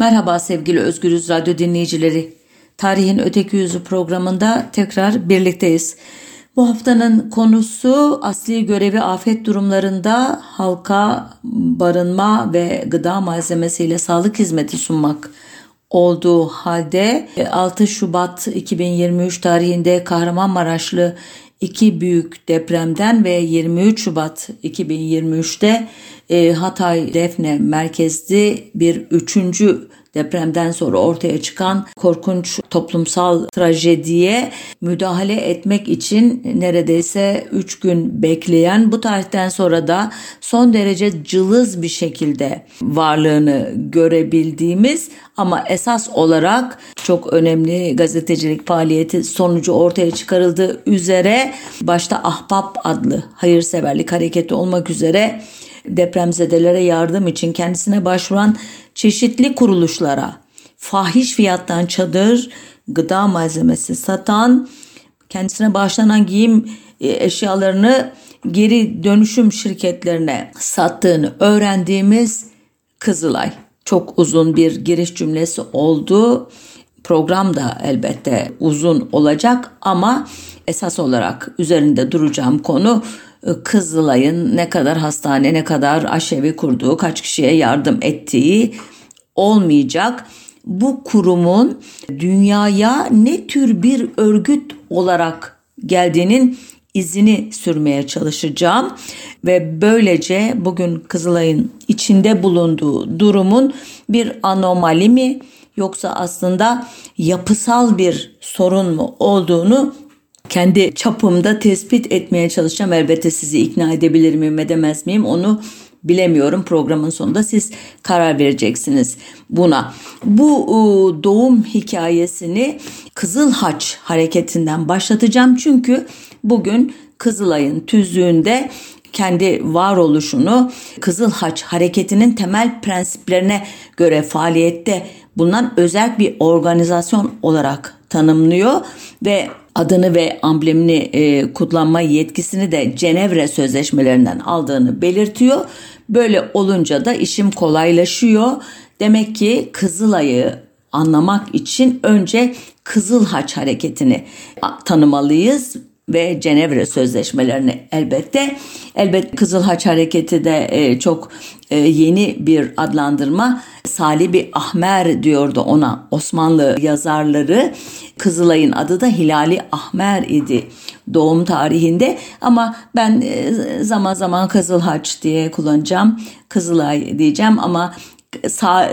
Merhaba sevgili Özgürüz Radyo dinleyicileri. Tarihin Öteki Yüzü programında tekrar birlikteyiz. Bu haftanın konusu asli görevi afet durumlarında halka barınma ve gıda malzemesiyle sağlık hizmeti sunmak olduğu halde 6 Şubat 2023 tarihinde Kahramanmaraşlı iki büyük depremden ve 23 Şubat 2023'te e, Hatay Defne merkezli bir üçüncü depremden sonra ortaya çıkan korkunç toplumsal trajediye müdahale etmek için neredeyse 3 gün bekleyen bu tarihten sonra da son derece cılız bir şekilde varlığını görebildiğimiz ama esas olarak çok önemli gazetecilik faaliyeti sonucu ortaya çıkarıldığı üzere başta Ahbap adlı hayırseverlik hareketi olmak üzere depremzedelere yardım için kendisine başvuran çeşitli kuruluşlara fahiş fiyattan çadır, gıda malzemesi satan, kendisine bağışlanan giyim e, eşyalarını geri dönüşüm şirketlerine sattığını öğrendiğimiz Kızılay. Çok uzun bir giriş cümlesi oldu. Program da elbette uzun olacak ama esas olarak üzerinde duracağım konu e, Kızılay'ın ne kadar hastane, ne kadar aşevi kurduğu, kaç kişiye yardım ettiği olmayacak. Bu kurumun dünyaya ne tür bir örgüt olarak geldiğinin izini sürmeye çalışacağım ve böylece bugün Kızılay'ın içinde bulunduğu durumun bir anomali mi yoksa aslında yapısal bir sorun mu olduğunu kendi çapımda tespit etmeye çalışacağım. Elbette sizi ikna edebilir miyim edemez miyim onu bilemiyorum. Programın sonunda siz karar vereceksiniz buna. Bu doğum hikayesini Kızıl Haç hareketinden başlatacağım. Çünkü bugün Kızılay'ın tüzüğünde kendi varoluşunu Kızıl Haç hareketinin temel prensiplerine göre faaliyette bulunan özel bir organizasyon olarak tanımlıyor ve adını ve amblemini e, kullanma yetkisini de Cenevre sözleşmelerinden aldığını belirtiyor. Böyle olunca da işim kolaylaşıyor. Demek ki Kızılay'ı anlamak için önce Kızıl Haç hareketini tanımalıyız ve Cenevre sözleşmelerini elbette. Elbette Kızıl Haç hareketi de e, çok yeni bir adlandırma. Salibi Ahmer diyordu ona Osmanlı yazarları. Kızılay'ın adı da Hilali Ahmer idi doğum tarihinde ama ben e, zaman zaman Kızıl Haç diye kullanacağım. Kızılay diyeceğim ama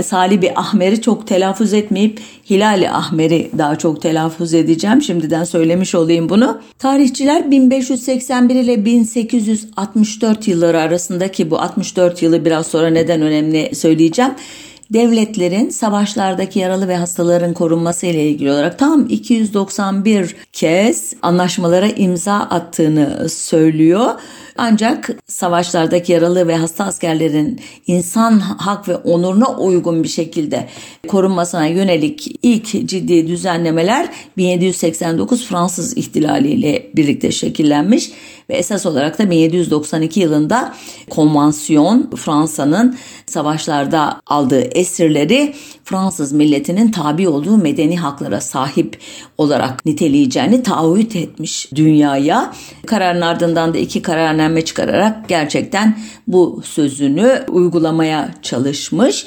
Salibi Ahmer'i çok telaffuz etmeyip Hilali Ahmer'i daha çok telaffuz edeceğim. Şimdiden söylemiş olayım bunu. Tarihçiler 1581 ile 1864 yılları arasındaki bu 64 yılı biraz sonra neden önemli söyleyeceğim devletlerin savaşlardaki yaralı ve hastaların korunması ile ilgili olarak tam 291 kez anlaşmalara imza attığını söylüyor. Ancak savaşlardaki yaralı ve hasta askerlerin insan hak ve onuruna uygun bir şekilde korunmasına yönelik ilk ciddi düzenlemeler 1789 Fransız ihtilali ile birlikte şekillenmiş ve esas olarak da 1792 yılında konvansiyon Fransa'nın savaşlarda aldığı esirleri Fransız milletinin tabi olduğu medeni haklara sahip olarak niteleyeceğini taahhüt etmiş dünyaya. Kararın ardından da iki kararname çıkararak gerçekten bu sözünü uygulamaya çalışmış.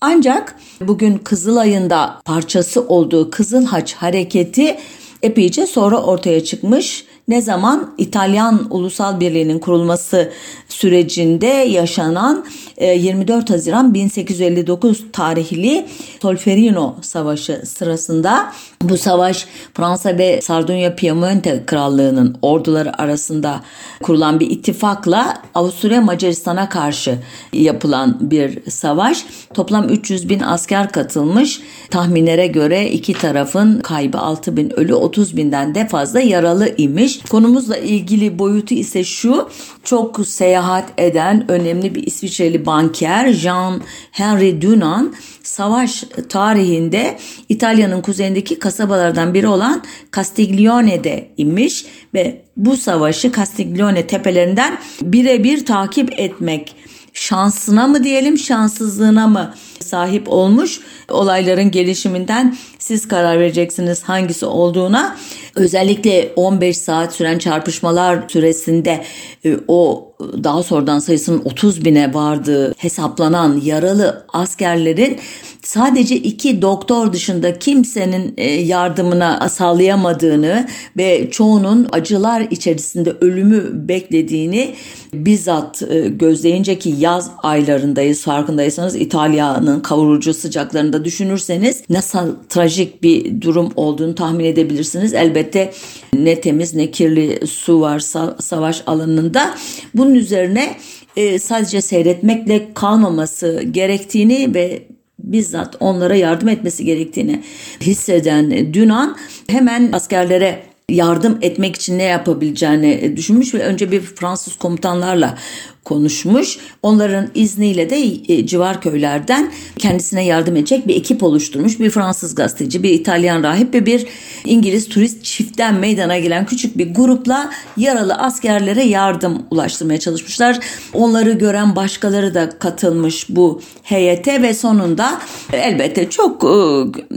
Ancak bugün Kızılay'ın da parçası olduğu Kızıl Haç hareketi epeyce sonra ortaya çıkmış ne zaman? İtalyan Ulusal Birliği'nin kurulması sürecinde yaşanan 24 e, Haziran 1859 tarihli Solferino Savaşı sırasında bu savaş Fransa ve Sardunya Piemonte Krallığı'nın orduları arasında kurulan bir ittifakla Avusturya Macaristan'a karşı yapılan bir savaş. Toplam 300 bin asker katılmış. Tahminlere göre iki tarafın kaybı 6 bin ölü 30 binden de fazla yaralı imiş. Konumuzla ilgili boyutu ise şu çok seyahat eden önemli bir İsviçreli banker Jean Henry Dunant savaş tarihinde İtalya'nın kuzeyindeki kasabalardan biri olan Castiglione'de inmiş ve bu savaşı Castiglione tepelerinden birebir takip etmek şansına mı diyelim şanssızlığına mı sahip olmuş olayların gelişiminden siz karar vereceksiniz hangisi olduğuna. Özellikle 15 saat süren çarpışmalar süresinde e, o daha sonradan sayısının 30 bine vardığı hesaplanan yaralı askerlerin sadece iki doktor dışında kimsenin e, yardımına sağlayamadığını ve çoğunun acılar içerisinde ölümü beklediğini bizzat e, gözleyince ki yaz aylarındayız farkındaysanız İtalya'nın kavurucu sıcaklarında düşünürseniz nasıl trajik bir durum olduğunu tahmin edebilirsiniz. Elbette ne temiz ne kirli su var savaş alanında. Bunun üzerine e, sadece seyretmekle kalmaması gerektiğini ve bizzat onlara yardım etmesi gerektiğini hisseden Dünan hemen askerlere yardım etmek için ne yapabileceğini düşünmüş ve önce bir Fransız komutanlarla konuşmuş. Onların izniyle de e, civar köylerden kendisine yardım edecek bir ekip oluşturmuş. Bir Fransız gazeteci, bir İtalyan rahip ve bir İngiliz turist çiftten meydana gelen küçük bir grupla yaralı askerlere yardım ulaştırmaya çalışmışlar. Onları gören başkaları da katılmış bu heyete ve sonunda elbette çok e,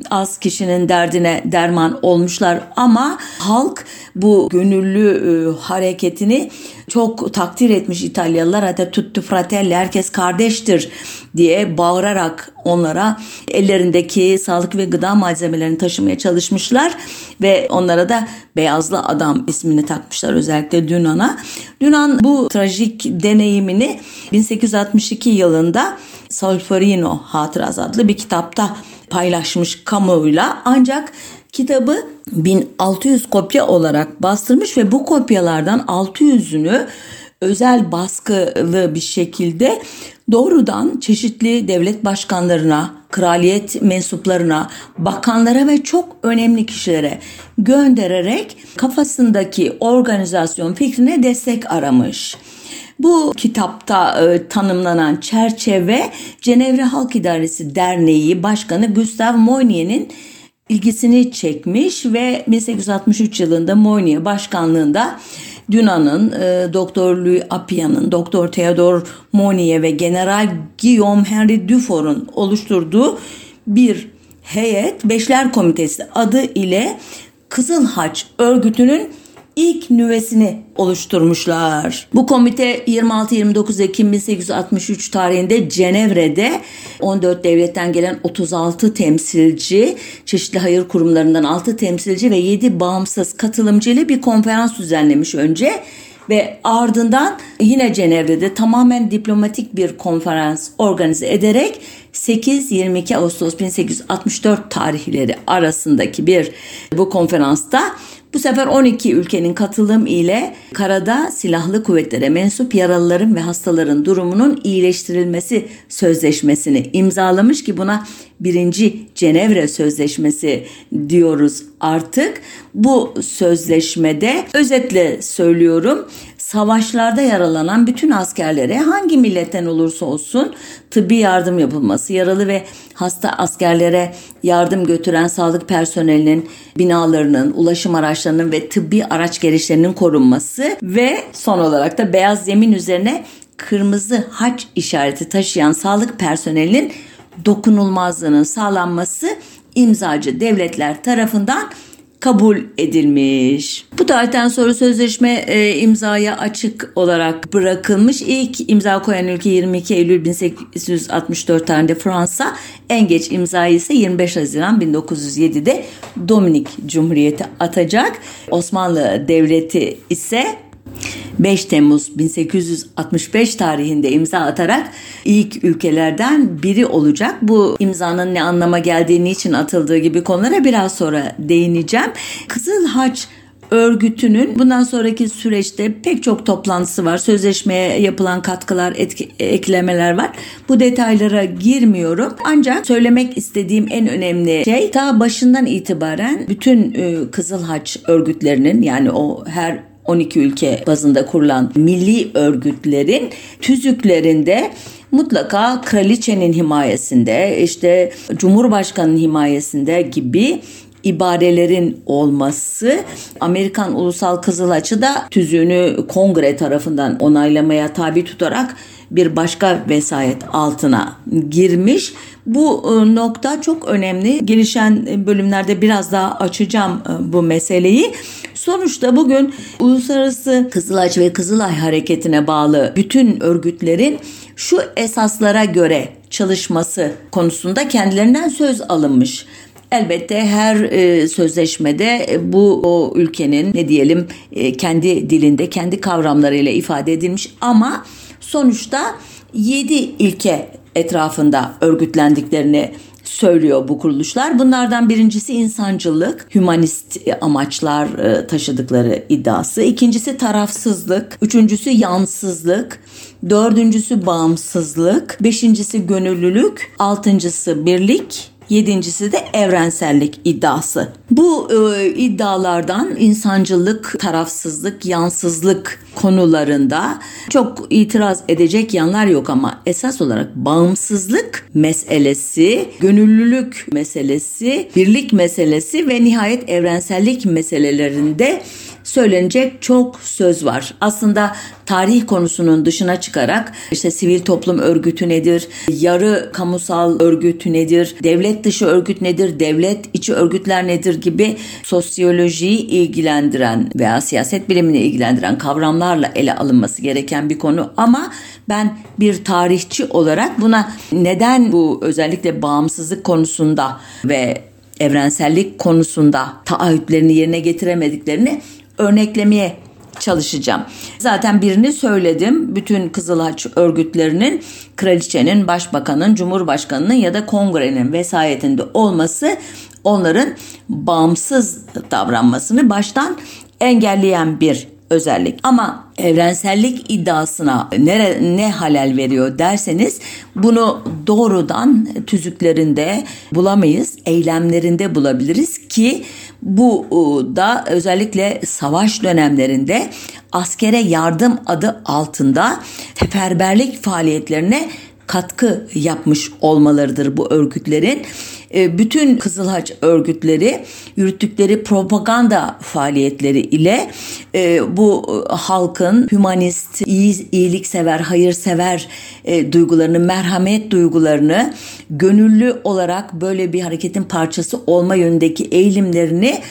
az kişinin derdine derman olmuşlar ama halk bu gönüllü e, hareketini çok takdir etmiş İtalyalılar. Hatta tuttu fratelli herkes kardeştir diye bağırarak onlara ellerindeki sağlık ve gıda malzemelerini taşımaya çalışmışlar ve onlara da beyazlı adam ismini takmışlar özellikle Dünan'a. Dünan bu trajik deneyimini 1862 yılında Solferino Hatırası adlı bir kitapta paylaşmış kamuoyuyla ancak kitabı 1600 kopya olarak bastırmış ve bu kopyalardan 600'ünü özel baskılı bir şekilde doğrudan çeşitli devlet başkanlarına, kraliyet mensuplarına, bakanlara ve çok önemli kişilere göndererek kafasındaki organizasyon fikrine destek aramış. Bu kitapta e, tanımlanan çerçeve Cenevre Halk İdaresi Derneği Başkanı Gustave Moynier'in ilgisini çekmiş ve 1863 yılında Moynier başkanlığında Dünan'ın, e, Doktor Louis Appiah'nın, Doktor Theodor Moynier ve General Guillaume Henry Dufour'un oluşturduğu bir heyet Beşler Komitesi adı ile Kızıl Haç örgütünün ilk nüvesini oluşturmuşlar. Bu komite 26-29 Ekim 1863 tarihinde Cenevre'de 14 devletten gelen 36 temsilci, çeşitli hayır kurumlarından 6 temsilci ve 7 bağımsız katılımcı ile bir konferans düzenlemiş önce ve ardından yine Cenevre'de tamamen diplomatik bir konferans organize ederek 8-22 Ağustos 1864 tarihleri arasındaki bir bu konferansta bu sefer 12 ülkenin katılım ile karada silahlı kuvvetlere mensup yaralıların ve hastaların durumunun iyileştirilmesi sözleşmesini imzalamış ki buna birinci Cenevre Sözleşmesi diyoruz artık. Bu sözleşmede özetle söylüyorum savaşlarda yaralanan bütün askerlere hangi milletten olursa olsun tıbbi yardım yapılması, yaralı ve hasta askerlere yardım götüren sağlık personelinin binalarının, ulaşım araçlarının ve tıbbi araç gelişlerinin korunması ve son olarak da beyaz zemin üzerine kırmızı haç işareti taşıyan sağlık personelinin dokunulmazlığının sağlanması imzacı devletler tarafından kabul edilmiş. Bu tarihten sonra sözleşme e, imzaya açık olarak bırakılmış. İlk imza koyan ülke 22 Eylül 1864 tarihinde Fransa. En geç imzayı ise 25 Haziran 1907'de Dominik Cumhuriyeti atacak. Osmanlı Devleti ise 5 Temmuz 1865 tarihinde imza atarak ilk ülkelerden biri olacak. Bu imzanın ne anlama geldiği, niçin atıldığı gibi konulara biraz sonra değineceğim. Kızıl Haç örgütünün bundan sonraki süreçte pek çok toplantısı var. Sözleşmeye yapılan katkılar, etki, eklemeler var. Bu detaylara girmiyorum. Ancak söylemek istediğim en önemli şey ta başından itibaren bütün e, Kızıl Haç örgütlerinin yani o her 12 ülke bazında kurulan milli örgütlerin tüzüklerinde mutlaka kraliçenin himayesinde işte cumhurbaşkanının himayesinde gibi ibarelerin olması Amerikan Ulusal Kızılaçı da tüzüğünü kongre tarafından onaylamaya tabi tutarak bir başka vesayet altına girmiş. Bu e, nokta çok önemli. Gelişen bölümlerde biraz daha açacağım e, bu meseleyi. Sonuçta bugün Uluslararası Kızılaç ve Kızılay Hareketi'ne bağlı bütün örgütlerin şu esaslara göre çalışması konusunda kendilerinden söz alınmış. Elbette her e, sözleşmede e, bu o ülkenin ne diyelim e, kendi dilinde kendi kavramlarıyla ifade edilmiş ama sonuçta 7 ilke etrafında örgütlendiklerini söylüyor bu kuruluşlar. Bunlardan birincisi insancılık, hümanist amaçlar e, taşıdıkları iddiası. İkincisi tarafsızlık, üçüncüsü yansızlık, dördüncüsü bağımsızlık, beşincisi gönüllülük, altıncısı birlik, Yedincisi de evrensellik iddiası. Bu e, iddialardan insancılık, tarafsızlık, yansızlık konularında çok itiraz edecek yanlar yok ama esas olarak bağımsızlık meselesi, gönüllülük meselesi, birlik meselesi ve nihayet evrensellik meselelerinde söylenecek çok söz var. Aslında tarih konusunun dışına çıkarak işte sivil toplum örgütü nedir, yarı kamusal örgütü nedir, devlet dışı örgüt nedir, devlet içi örgütler nedir gibi sosyolojiyi ilgilendiren veya siyaset bilimini ilgilendiren kavramlarla ele alınması gereken bir konu ama ben bir tarihçi olarak buna neden bu özellikle bağımsızlık konusunda ve evrensellik konusunda taahhütlerini yerine getiremediklerini örneklemeye çalışacağım. Zaten birini söyledim. Bütün Kızılhaç örgütlerinin kraliçenin, başbakanın, cumhurbaşkanının ya da kongrenin vesayetinde olması onların bağımsız davranmasını baştan engelleyen bir özellik. Ama evrensellik iddiasına nere, ne halel veriyor derseniz bunu doğrudan tüzüklerinde bulamayız, eylemlerinde bulabiliriz ki bu da özellikle savaş dönemlerinde askere yardım adı altında teferberlik faaliyetlerine katkı yapmış olmalarıdır bu örgütlerin. E, bütün Kızıl Haç örgütleri yürüttükleri propaganda faaliyetleri ile e, bu halkın hümanist, iyi, iyiliksever, hayırsever e, duygularını, merhamet duygularını gönüllü olarak böyle bir hareketin parçası olma yönündeki eğilimlerini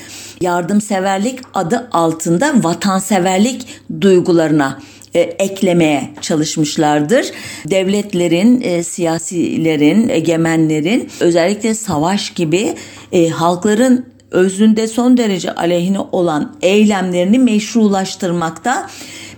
yardımseverlik adı altında vatanseverlik duygularına e, eklemeye çalışmışlardır. Devletlerin, e, siyasilerin, egemenlerin özellikle savaş gibi e, halkların özünde son derece aleyhine olan eylemlerini meşrulaştırmakta.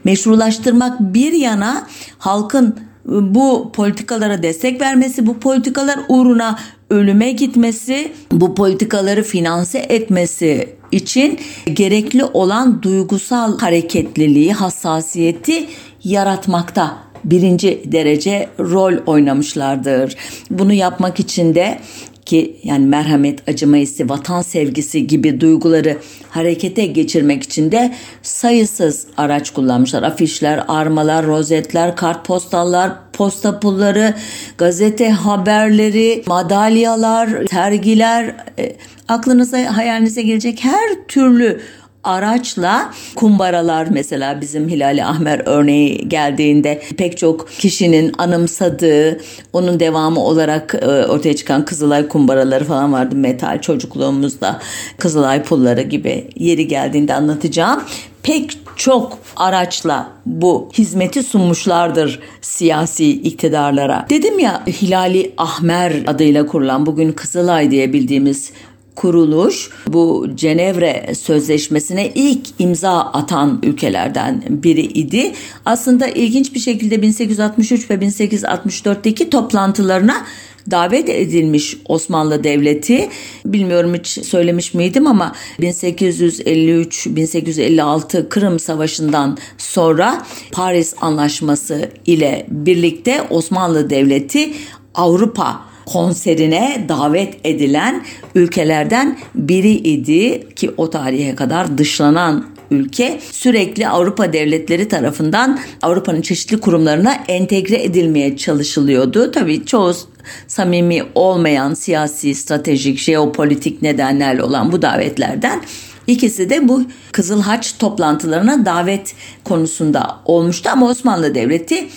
Meşrulaştırmak bir yana halkın bu politikalara destek vermesi, bu politikalar uğruna ölüme gitmesi, bu politikaları finanse etmesi için gerekli olan duygusal hareketliliği, hassasiyeti yaratmakta birinci derece rol oynamışlardır. Bunu yapmak için de ki yani merhamet, acıma vatan sevgisi gibi duyguları harekete geçirmek için de sayısız araç kullanmışlar. Afişler, armalar, rozetler, kartpostallar, posta pulları, gazete haberleri, madalyalar, sergiler, e, aklınıza hayalinize gelecek her türlü araçla kumbaralar mesela bizim Hilali Ahmer örneği geldiğinde pek çok kişinin anımsadığı onun devamı olarak e, ortaya çıkan Kızılay kumbaraları falan vardı metal çocukluğumuzda Kızılay pulları gibi yeri geldiğinde anlatacağım pek çok araçla bu hizmeti sunmuşlardır siyasi iktidarlara. Dedim ya Hilali Ahmer adıyla kurulan bugün Kızılay diye bildiğimiz kuruluş bu Cenevre Sözleşmesi'ne ilk imza atan ülkelerden biri idi. Aslında ilginç bir şekilde 1863 ve 1864'teki toplantılarına davet edilmiş Osmanlı Devleti. Bilmiyorum hiç söylemiş miydim ama 1853-1856 Kırım Savaşı'ndan sonra Paris Anlaşması ile birlikte Osmanlı Devleti Avrupa konserine davet edilen ülkelerden biri idi ki o tarihe kadar dışlanan ülke sürekli Avrupa devletleri tarafından Avrupa'nın çeşitli kurumlarına entegre edilmeye çalışılıyordu. Tabii çoğu samimi olmayan siyasi, stratejik, jeopolitik nedenlerle olan bu davetlerden İkisi de bu Kızıl Haç toplantılarına davet konusunda olmuştu ama Osmanlı Devleti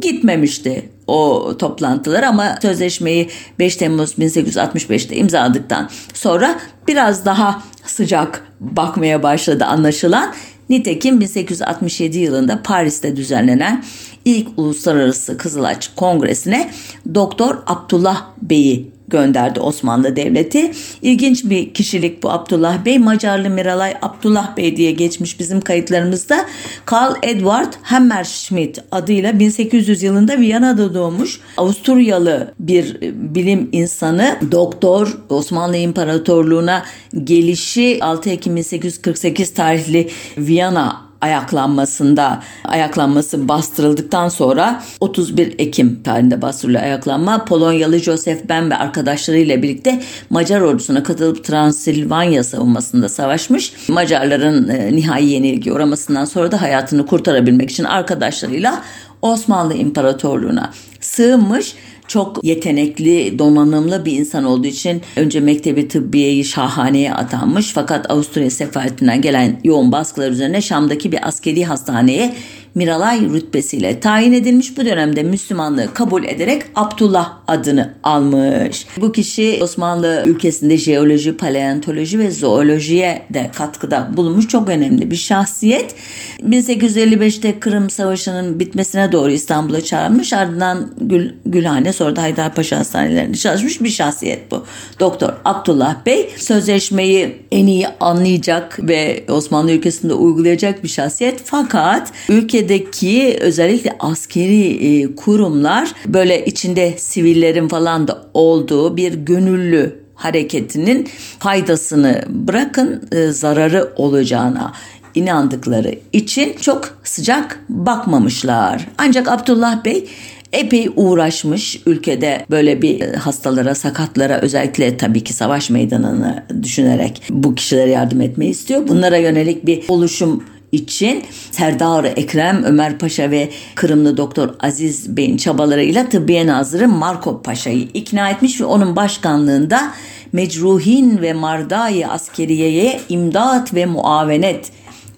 gitmemişti o toplantılar ama sözleşmeyi 5 Temmuz 1865'te imzaladıktan sonra biraz daha sıcak bakmaya başladı anlaşılan. Nitekim 1867 yılında Paris'te düzenlenen ilk Uluslararası Kızılaç Kongresi'ne Doktor Abdullah Bey'i gönderdi Osmanlı Devleti. İlginç bir kişilik bu Abdullah Bey. Macarlı Miralay Abdullah Bey diye geçmiş bizim kayıtlarımızda. Karl Edward Hammerschmidt adıyla 1800 yılında Viyana'da doğmuş. Avusturyalı bir bilim insanı, doktor Osmanlı İmparatorluğu'na gelişi 6 Ekim 1848 tarihli Viyana ayaklanmasında ayaklanması bastırıldıktan sonra 31 Ekim tarihinde bastırılıyor ayaklanma. Polonyalı Joseph Ben ve arkadaşlarıyla birlikte Macar ordusuna katılıp Transilvanya savunmasında savaşmış. Macarların e, nihai yenilgi uğramasından sonra da hayatını kurtarabilmek için arkadaşlarıyla Osmanlı İmparatorluğu'na sığınmış çok yetenekli, donanımlı bir insan olduğu için önce mektebi tıbbiyeyi şahaneye atanmış. Fakat Avusturya sefaretinden gelen yoğun baskılar üzerine Şam'daki bir askeri hastaneye Miralay rütbesiyle tayin edilmiş. Bu dönemde Müslümanlığı kabul ederek Abdullah adını almış. Bu kişi Osmanlı ülkesinde jeoloji, paleontoloji ve zoolojiye de katkıda bulunmuş. Çok önemli bir şahsiyet. 1855'te Kırım Savaşı'nın bitmesine doğru İstanbul'a çağrılmış. Ardından Gül, Gülhane sonra da Haydarpaşa Hastanelerinde çalışmış bir şahsiyet bu. Doktor Abdullah Bey sözleşmeyi en iyi anlayacak ve Osmanlı ülkesinde uygulayacak bir şahsiyet. Fakat ülke Türkiye'deki özellikle askeri e, kurumlar böyle içinde sivillerin falan da olduğu bir gönüllü hareketinin faydasını bırakın e, zararı olacağına inandıkları için çok sıcak bakmamışlar. Ancak Abdullah Bey epey uğraşmış ülkede böyle bir e, hastalara, sakatlara özellikle tabii ki savaş meydanını düşünerek bu kişilere yardım etmeyi istiyor. Bunlara yönelik bir oluşum için Serdar Ekrem, Ömer Paşa ve Kırımlı Doktor Aziz Bey'in çabalarıyla Tıbbiye Nazırı Markov Paşa'yı ikna etmiş ve onun başkanlığında Mecruhin ve Mardai Askeriye'ye imdat ve muavenet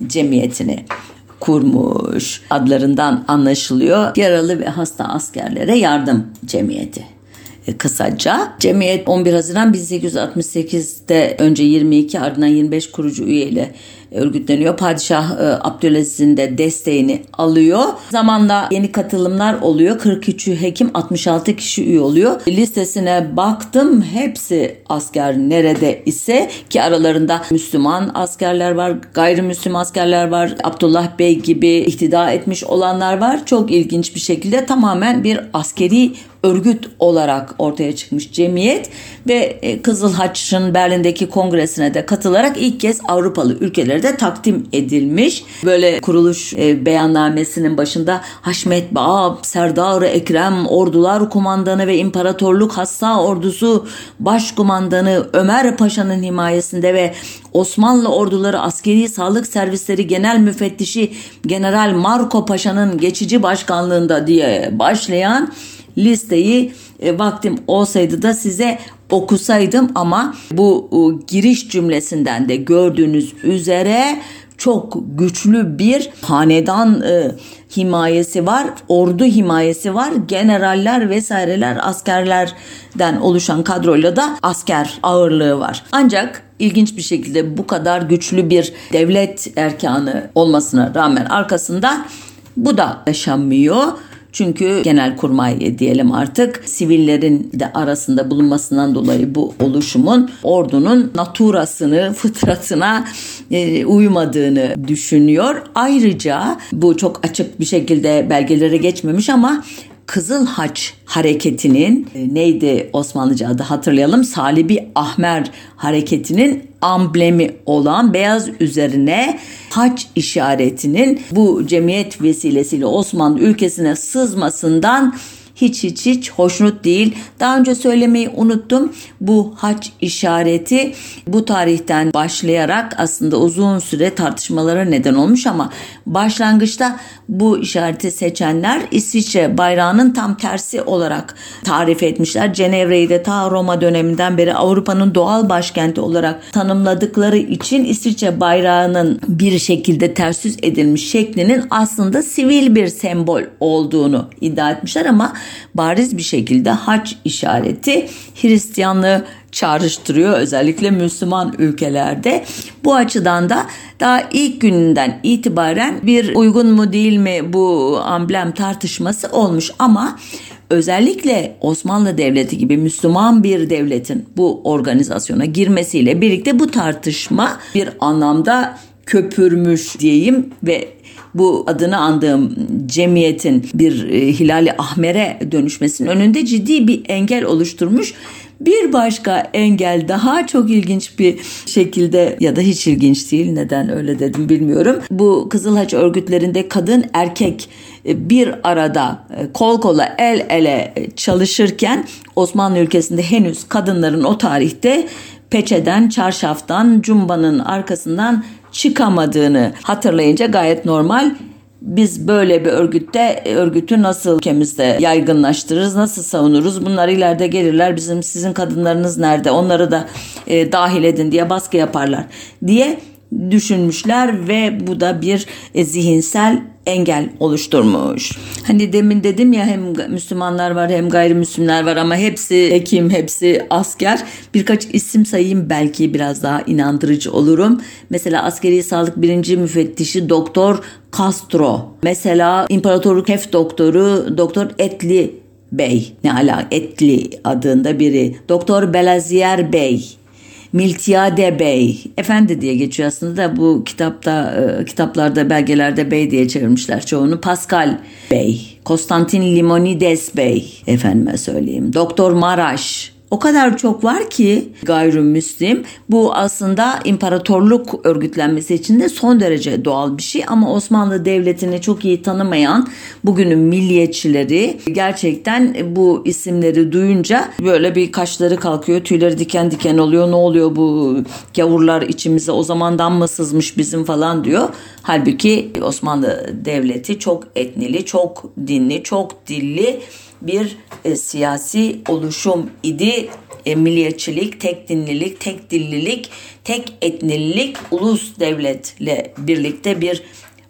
cemiyetini kurmuş. Adlarından anlaşılıyor. Yaralı ve hasta askerlere yardım cemiyeti e, kısaca. Cemiyet 11 Haziran 1868'de önce 22 ardından 25 kurucu üyeyle örgütleniyor. Padişah e, Abdülaziz'in de desteğini alıyor. Zamanla yeni katılımlar oluyor. 43 hekim 66 kişi üye oluyor. Listesine baktım hepsi asker nerede ise ki aralarında Müslüman askerler var, gayrimüslim askerler var. Abdullah Bey gibi ihtida etmiş olanlar var. Çok ilginç bir şekilde tamamen bir askeri örgüt olarak ortaya çıkmış cemiyet ve e, Kızıl Haç'ın Berlin'deki kongresine de katılarak ilk kez Avrupalı ülkelere de takdim edilmiş. Böyle kuruluş e, beyannamesinin başında Haşmet Bağ, Serdar Ekrem, Ordular Kumandanı ve İmparatorluk Hassa Ordusu Başkumandanı Ömer Paşa'nın himayesinde ve Osmanlı orduları askeri sağlık servisleri genel müfettişi General Marco Paşa'nın geçici başkanlığında diye başlayan listeyi e, vaktim olsaydı da size okusaydım ama bu e, giriş cümlesinden de gördüğünüz üzere çok güçlü bir hanedan e, himayesi var, ordu himayesi var, generaller vesaireler, askerlerden oluşan kadroyla da asker ağırlığı var. Ancak ilginç bir şekilde bu kadar güçlü bir devlet erkanı olmasına rağmen arkasında bu da yaşanmıyor. Çünkü genel kurmay diyelim artık sivillerin de arasında bulunmasından dolayı bu oluşumun ordunun naturasını, fıtratına e, uymadığını düşünüyor. Ayrıca bu çok açık bir şekilde belgelere geçmemiş ama Kızıl Haç hareketinin e, neydi Osmanlıca adı hatırlayalım. Salibi Ahmer hareketinin amblemi olan beyaz üzerine haç işaretinin bu cemiyet vesilesiyle Osmanlı ülkesine sızmasından hiç hiç hiç hoşnut değil. Daha önce söylemeyi unuttum. Bu haç işareti bu tarihten başlayarak aslında uzun süre tartışmalara neden olmuş ama başlangıçta bu işareti seçenler İsviçre bayrağının tam tersi olarak tarif etmişler. Cenevre'yi de ta Roma döneminden beri Avrupa'nın doğal başkenti olarak tanımladıkları için İsviçre bayrağının bir şekilde ters yüz edilmiş şeklinin aslında sivil bir sembol olduğunu iddia etmişler ama bariz bir şekilde haç işareti Hristiyanlığı çağrıştırıyor özellikle Müslüman ülkelerde. Bu açıdan da daha ilk gününden itibaren bir uygun mu değil mi bu amblem tartışması olmuş ama özellikle Osmanlı Devleti gibi Müslüman bir devletin bu organizasyona girmesiyle birlikte bu tartışma bir anlamda köpürmüş diyeyim ve bu adını andığım cemiyetin bir e, hilali ahmere dönüşmesinin önünde ciddi bir engel oluşturmuş. Bir başka engel daha çok ilginç bir şekilde ya da hiç ilginç değil neden öyle dedim bilmiyorum. Bu Kızıl Haç örgütlerinde kadın erkek e, bir arada e, kol kola el ele çalışırken Osmanlı ülkesinde henüz kadınların o tarihte peçeden, çarşaftan, cumbanın arkasından çıkamadığını hatırlayınca gayet normal. Biz böyle bir örgütte örgütü nasıl ülkemizde yaygınlaştırırız, nasıl savunuruz? Bunlar ileride gelirler. Bizim sizin kadınlarınız nerede? Onları da e, dahil edin diye baskı yaparlar diye düşünmüşler ve bu da bir e, zihinsel engel oluşturmuş. Hani demin dedim ya hem Müslümanlar var hem gayrimüslimler var ama hepsi hekim, hepsi asker. Birkaç isim sayayım belki biraz daha inandırıcı olurum. Mesela askeri sağlık birinci müfettişi Doktor Castro. Mesela İmparatorluk Hef Doktoru Doktor Etli Bey. Ne ala Etli adında biri. Doktor Belazier Bey. Miltiade Bey. Efendi diye geçiyor aslında da bu kitapta e, kitaplarda belgelerde Bey diye çevirmişler çoğunu. Pascal Bey, Konstantin Limonides Bey efendime söyleyeyim. Doktor Maraş, o kadar çok var ki gayrimüslim bu aslında imparatorluk örgütlenmesi için de son derece doğal bir şey. Ama Osmanlı Devleti'ni çok iyi tanımayan bugünün milliyetçileri gerçekten bu isimleri duyunca böyle bir kaşları kalkıyor tüyleri diken diken oluyor. Ne oluyor bu gavurlar içimize? O zamandan mı sızmış bizim falan diyor. Halbuki Osmanlı Devleti çok etnili, çok dinli, çok dilli bir e, siyasi oluşum idi. E, milliyetçilik, tek dinlilik, tek dillilik, tek etnililik ulus devletle birlikte bir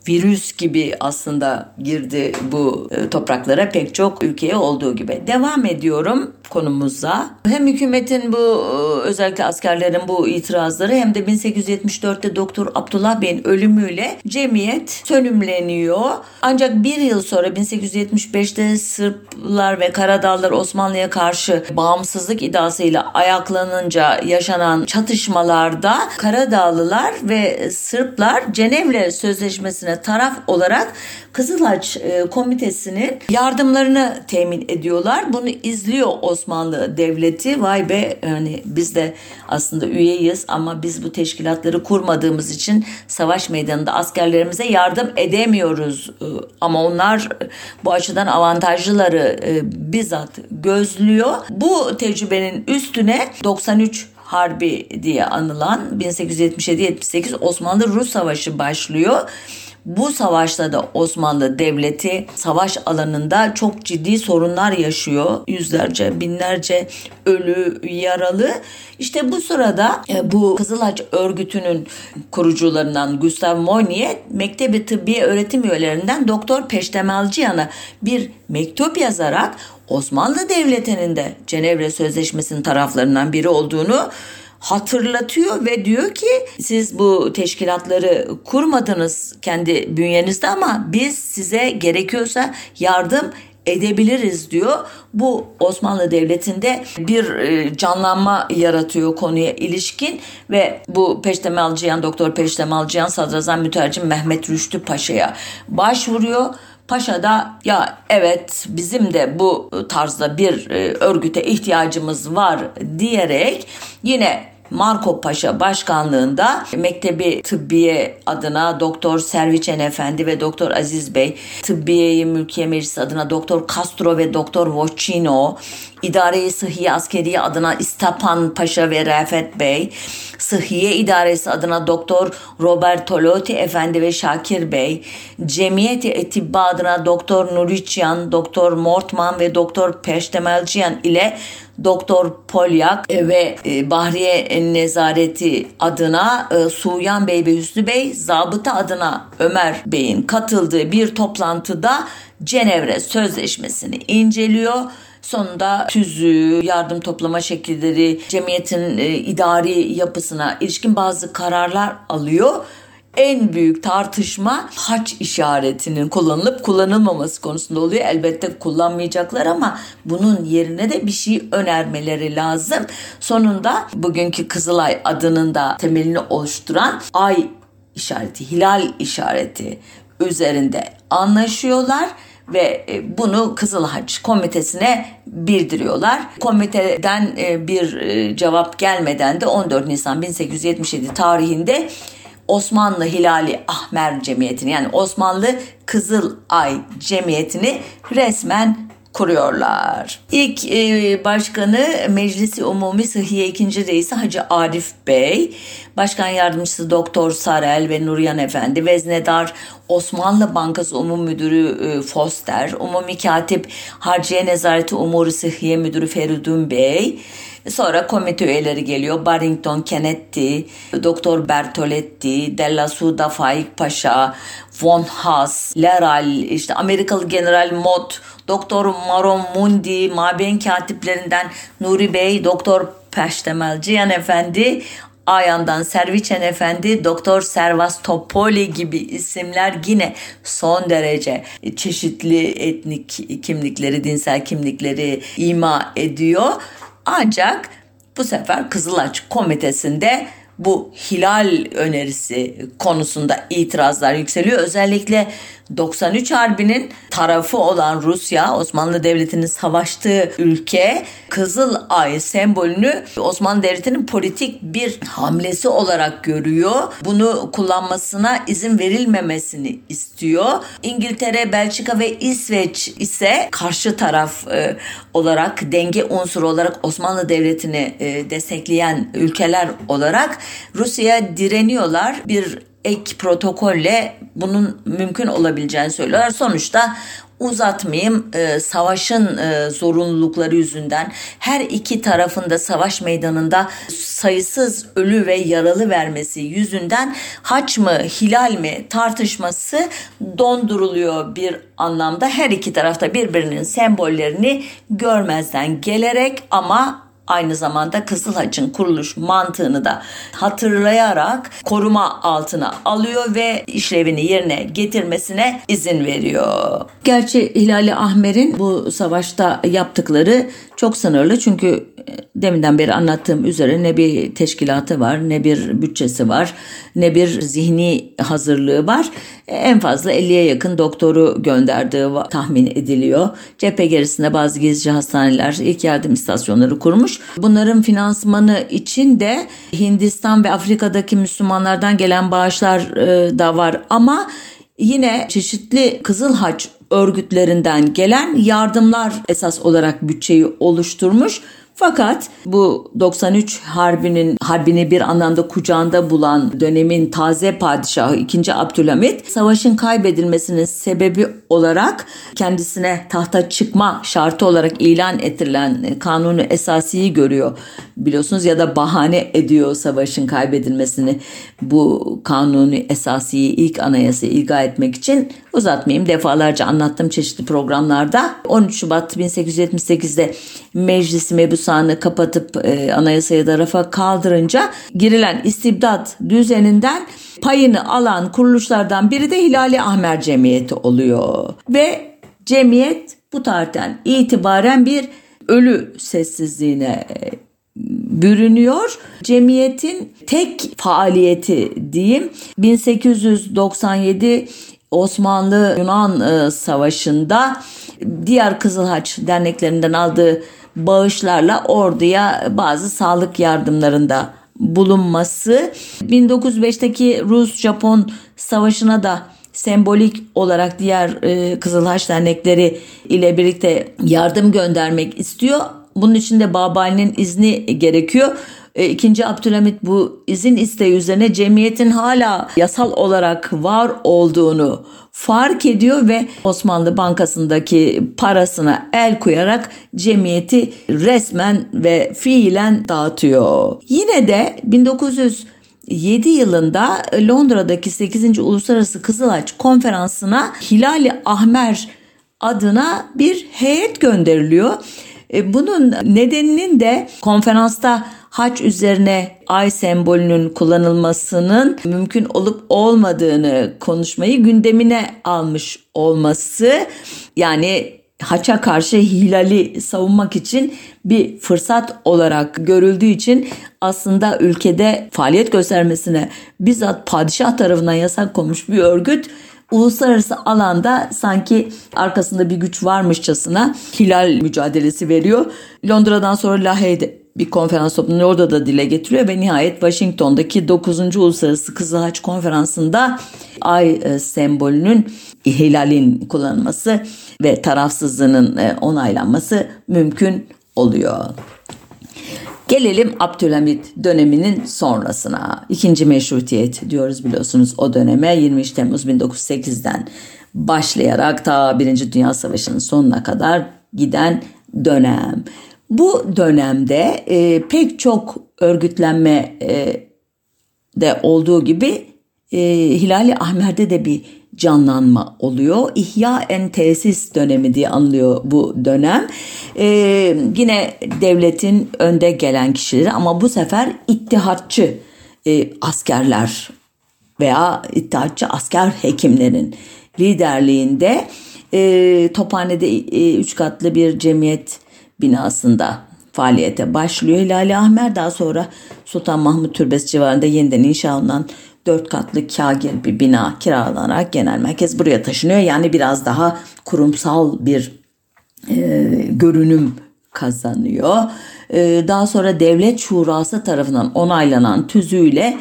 virüs gibi aslında girdi bu e, topraklara pek çok ülkeye olduğu gibi. Devam ediyorum konumuza. Hem hükümetin bu e, özellikle askerlerin bu itirazları hem de 1874'te Doktor Abdullah Bey'in ölümüyle cemiyet sönümleniyor. Ancak bir yıl sonra 1875'te Sırplar ve Karadağlar Osmanlı'ya karşı bağımsızlık iddiasıyla ayaklanınca yaşanan çatışmalarda Karadağlılar ve Sırplar Cenevre Sözleşmesi'ne taraf olarak Kızılaç e, Komitesi'nin yardımlarını temin ediyorlar. Bunu izliyor Osmanlı Devleti. Vay be hani biz de aslında üyeyiz ama biz bu teşkilatları kurmadığımız için savaş meydanında askerlerimize yardım edemiyoruz. E, ama onlar bu açıdan avantajlıları e, bizzat gözlüyor. Bu tecrübenin üstüne 93 Harbi diye anılan 1877-78 Osmanlı-Rus Savaşı başlıyor. Bu savaşta da Osmanlı Devleti savaş alanında çok ciddi sorunlar yaşıyor. Yüzlerce, binlerce ölü, yaralı. İşte bu sırada e, bu Kızılaç örgütünün kurucularından Gustav Moynier Mektebi Tıbbiye öğretim üyelerinden Doktor Peştemalciyan'a bir mektup yazarak Osmanlı Devleti'nin de Cenevre Sözleşmesi'nin taraflarından biri olduğunu hatırlatıyor ve diyor ki siz bu teşkilatları kurmadınız kendi bünyenizde ama biz size gerekiyorsa yardım edebiliriz diyor. Bu Osmanlı Devleti'nde bir e, canlanma yaratıyor konuya ilişkin ve bu Peştemalciyan, Doktor Peştemalciyan Sadrazam Mütercim Mehmet Rüştü Paşa'ya başvuruyor. Paşa da ya evet bizim de bu tarzda bir e, örgüte ihtiyacımız var diyerek yine Marco Paşa başkanlığında Mektebi Tıbbiye adına Doktor Serviçen Efendi ve Doktor Aziz Bey, Tıbbiye Mülkiye Meclisi adına Doktor Castro ve Doktor Vocino, İdare-i Sıhhiye Askeriye adına İstapan Paşa ve Refet Bey, Sıhhiye İdaresi adına Doktor Roberto Lotti Efendi ve Şakir Bey, Cemiyeti Etibba adına Doktor Nuriçyan, Doktor Mortman ve Doktor Peştemelciyan ile Doktor Polyak ve e, Bahriye Nezareti adına e, Suyan Bey ve Hüsnü Bey, zabıta adına Ömer Bey'in katıldığı bir toplantıda Cenevre Sözleşmesi'ni inceliyor Sonunda tüzüğü, yardım toplama şekilleri, cemiyetin e, idari yapısına ilişkin bazı kararlar alıyor en büyük tartışma haç işaretinin kullanılıp kullanılmaması konusunda oluyor. Elbette kullanmayacaklar ama bunun yerine de bir şey önermeleri lazım. Sonunda bugünkü Kızılay adının da temelini oluşturan ay işareti, hilal işareti üzerinde anlaşıyorlar ve e, bunu Kızıl Haç komitesine bildiriyorlar. Komiteden e, bir e, cevap gelmeden de 14 Nisan 1877 tarihinde Osmanlı Hilali Ahmer Cemiyeti'ni yani Osmanlı Kızıl Ay Cemiyeti'ni resmen kuruyorlar. İlk e, başkanı Meclisi Umumi Sıhhiye 2. Reisi Hacı Arif Bey, başkan yardımcısı Doktor Sarel ve Nuryan Efendi, veznedar Osmanlı Bankası Umum Müdürü e, Foster, Umumi Katip Harciye Nezareti Umuru Sıhhiye Müdürü Feridun Bey, Sonra komite üyeleri geliyor. Barrington Kenetti, Doktor Bertoletti, Della Suda Faik Paşa, Von Haas, Leral, işte Amerikalı General Mott, Doktor Maron Mundi, Mabeyn katiplerinden Nuri Bey, Doktor Peştemelciyan Efendi, Ayan'dan Serviçen Efendi, Doktor Servas Topoli gibi isimler yine son derece çeşitli etnik kimlikleri, dinsel kimlikleri ima ediyor. Ancak bu sefer Kızılaç Komitesi'nde bu hilal önerisi konusunda itirazlar yükseliyor. Özellikle 93 Harbi'nin tarafı olan Rusya, Osmanlı Devleti'nin savaştığı ülke Kızıl Ay sembolünü Osmanlı Devleti'nin politik bir hamlesi olarak görüyor. Bunu kullanmasına izin verilmemesini istiyor. İngiltere, Belçika ve İsveç ise karşı taraf e, olarak denge unsuru olarak Osmanlı Devleti'ni e, destekleyen ülkeler olarak Rusya'ya direniyorlar. Bir ek protokolle bunun mümkün olabileceğini söylüyorlar. Sonuçta uzatmayayım e, savaşın e, zorunlulukları yüzünden her iki tarafında savaş meydanında sayısız ölü ve yaralı vermesi yüzünden haç mı hilal mi tartışması donduruluyor bir anlamda her iki tarafta birbirinin sembollerini görmezden gelerek ama aynı zamanda Kızıl Haç'ın kuruluş mantığını da hatırlayarak koruma altına alıyor ve işlevini yerine getirmesine izin veriyor. Gerçi Hilali Ahmer'in bu savaşta yaptıkları çok sınırlı çünkü deminden beri anlattığım üzere ne bir teşkilatı var, ne bir bütçesi var, ne bir zihni hazırlığı var. En fazla 50'ye yakın doktoru gönderdiği tahmin ediliyor. Cephe gerisinde bazı gizli hastaneler, ilk yardım istasyonları kurmuş. Bunların finansmanı için de Hindistan ve Afrika'daki Müslümanlardan gelen bağışlar e, da var ama yine çeşitli Kızıl Haç örgütlerinden gelen yardımlar esas olarak bütçeyi oluşturmuş. Fakat bu 93 harbinin harbini bir anlamda kucağında bulan dönemin taze padişahı 2. Abdülhamit savaşın kaybedilmesinin sebebi olarak kendisine tahta çıkma şartı olarak ilan ettirilen kanunu esasiyi görüyor biliyorsunuz ya da bahane ediyor savaşın kaybedilmesini bu kanunu esasiyi ilk anayasayı ilga etmek için uzatmayayım defalarca anlattım çeşitli programlarda 13 Şubat 1878'de meclis mebusanı kapatıp e, anayasayı da rafa kaldırınca girilen istibdat düzeninden payını alan kuruluşlardan biri de Hilali Ahmer Cemiyeti oluyor ve cemiyet bu tarihten itibaren bir ölü sessizliğine e, bürünüyor. Cemiyetin tek faaliyeti diyeyim 1897 Osmanlı Yunan Savaşı'nda diğer Kızıl Haç derneklerinden aldığı bağışlarla orduya bazı sağlık yardımlarında bulunması 1905'teki Rus-Japon savaşına da sembolik olarak diğer e, Kızıl Haç dernekleri ile birlikte yardım göndermek istiyor. Bunun için de Babali'nin izni gerekiyor. E, ikinci Abdülhamit bu izin isteği üzerine cemiyetin hala yasal olarak var olduğunu fark ediyor ve Osmanlı Bankası'ndaki parasına el koyarak cemiyeti resmen ve fiilen dağıtıyor. Yine de 1907 yılında Londra'daki 8. Uluslararası Kızılaç Konferansı'na Hilali Ahmer adına bir heyet gönderiliyor. E, bunun nedeninin de konferansta haç üzerine ay sembolünün kullanılmasının mümkün olup olmadığını konuşmayı gündemine almış olması yani haça karşı hilali savunmak için bir fırsat olarak görüldüğü için aslında ülkede faaliyet göstermesine bizzat padişah tarafından yasak konmuş bir örgüt uluslararası alanda sanki arkasında bir güç varmışçasına hilal mücadelesi veriyor. Londra'dan sonra Lahey'de bir konferans toplanıyor. Orada da dile getiriyor ve nihayet Washington'daki 9. Uluslararası Kızıl Haç Konferansı'nda ay e, sembolünün hilalin kullanılması ve tarafsızlığının e, onaylanması mümkün oluyor. Gelelim Abdülhamit döneminin sonrasına. İkinci meşrutiyet diyoruz biliyorsunuz o döneme 23 Temmuz 1908'den başlayarak ta Birinci Dünya Savaşı'nın sonuna kadar giden dönem. Bu dönemde e, pek çok örgütlenme e, de olduğu gibi e, Hilali Ahmer'de de bir canlanma oluyor. İhya en tesis dönemi diye anlıyor bu dönem. Ee, yine devletin önde gelen kişileri ama bu sefer ittihatçı e, askerler veya ittihatçı asker hekimlerin liderliğinde e, Tophane'de e, üç katlı bir cemiyet binasında faaliyete başlıyor. Hilali Ahmer daha sonra Sultan Mahmut Türbesi civarında yeniden inşa olunan dört katlı kagir bir bina kiralanarak genel merkez buraya taşınıyor. Yani biraz daha kurumsal bir e, görünüm kazanıyor. E, daha sonra devlet şurası tarafından onaylanan tüzüğüyle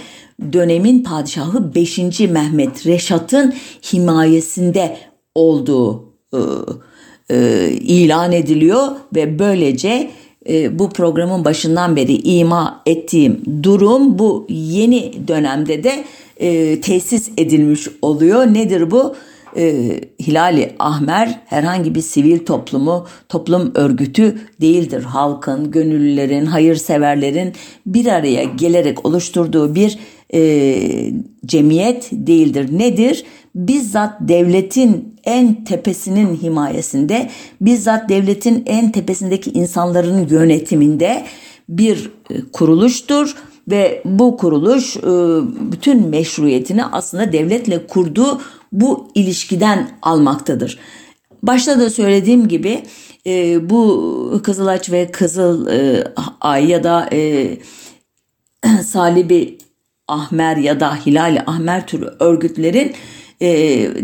dönemin padişahı 5. Mehmet Reşat'ın himayesinde olduğu e, e, ilan ediliyor ve böylece e, bu programın başından beri ima ettiğim durum bu yeni dönemde de e, tesis edilmiş oluyor. Nedir bu? E, Hilali Ahmer herhangi bir sivil toplumu, toplum örgütü değildir. Halkın, gönüllülerin, hayırseverlerin bir araya gelerek oluşturduğu bir e, cemiyet değildir. Nedir? Bizzat devletin en tepesinin himayesinde, bizzat devletin en tepesindeki insanların yönetiminde bir e, kuruluştur ve bu kuruluş e, bütün meşruiyetini aslında devletle kurduğu bu ilişkiden almaktadır. Başta da söylediğim gibi e, bu Kızılaç ve Kızıl Ay ya da Salibi Ahmer ya da Hilali Ahmer türü örgütlerin e,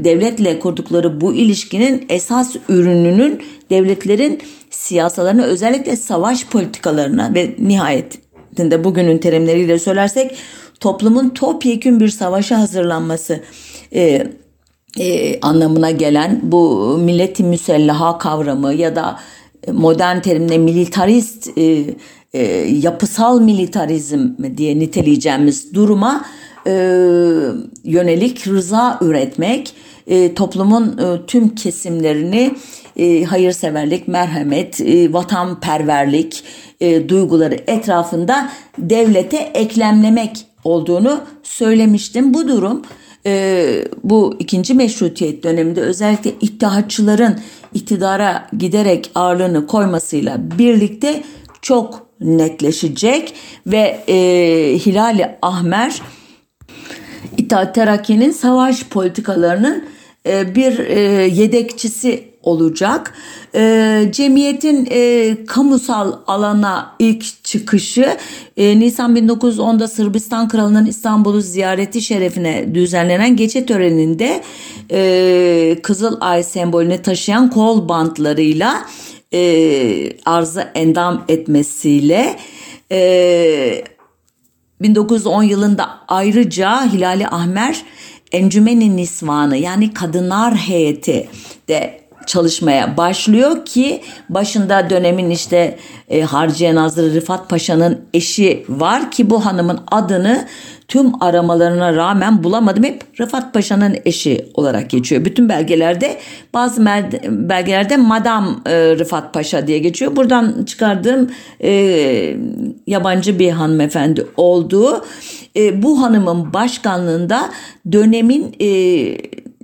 devletle kurdukları bu ilişkinin esas ürününün devletlerin siyasalarına özellikle savaş politikalarına ve nihayetinde bugünün terimleriyle söylersek toplumun topyekün bir savaşa hazırlanması e, e, anlamına gelen bu milleti müsellaha kavramı ya da modern terimle militarist e, e, yapısal militarizm diye niteleyeceğimiz duruma e, yönelik rıza üretmek, e, toplumun e, tüm kesimlerini e, hayırseverlik, merhamet, e, vatanperverlik e, duyguları etrafında devlete eklemlemek olduğunu söylemiştim. Bu durum e, bu ikinci meşrutiyet döneminde özellikle iddiaçıların iktidara giderek ağırlığını koymasıyla birlikte çok netleşecek ve e, Hilali Ahmer İttihat Terakki'nin savaş politikalarının e, bir e, yedekçisi olacak. E, cemiyetin e, kamusal alana ilk çıkışı e, Nisan 1910'da Sırbistan Kralı'nın İstanbul'u ziyareti şerefine düzenlenen gece töreninde e, Kızıl Ay sembolünü taşıyan kol bantlarıyla e, arza endam etmesiyle e, 1910 yılında ayrıca Hilali Ahmer Encümeni Nisvanı yani kadınlar heyeti de çalışmaya başlıyor ki başında dönemin işte e, Harciye Nazırı Rıfat Paşa'nın eşi var ki bu hanımın adını tüm aramalarına rağmen bulamadım. Hep Rıfat Paşa'nın eşi olarak geçiyor. Bütün belgelerde bazı belgelerde Madam e, Rıfat Paşa diye geçiyor. Buradan çıkardığım e, yabancı bir hanımefendi olduğu. E, bu hanımın başkanlığında dönemin e,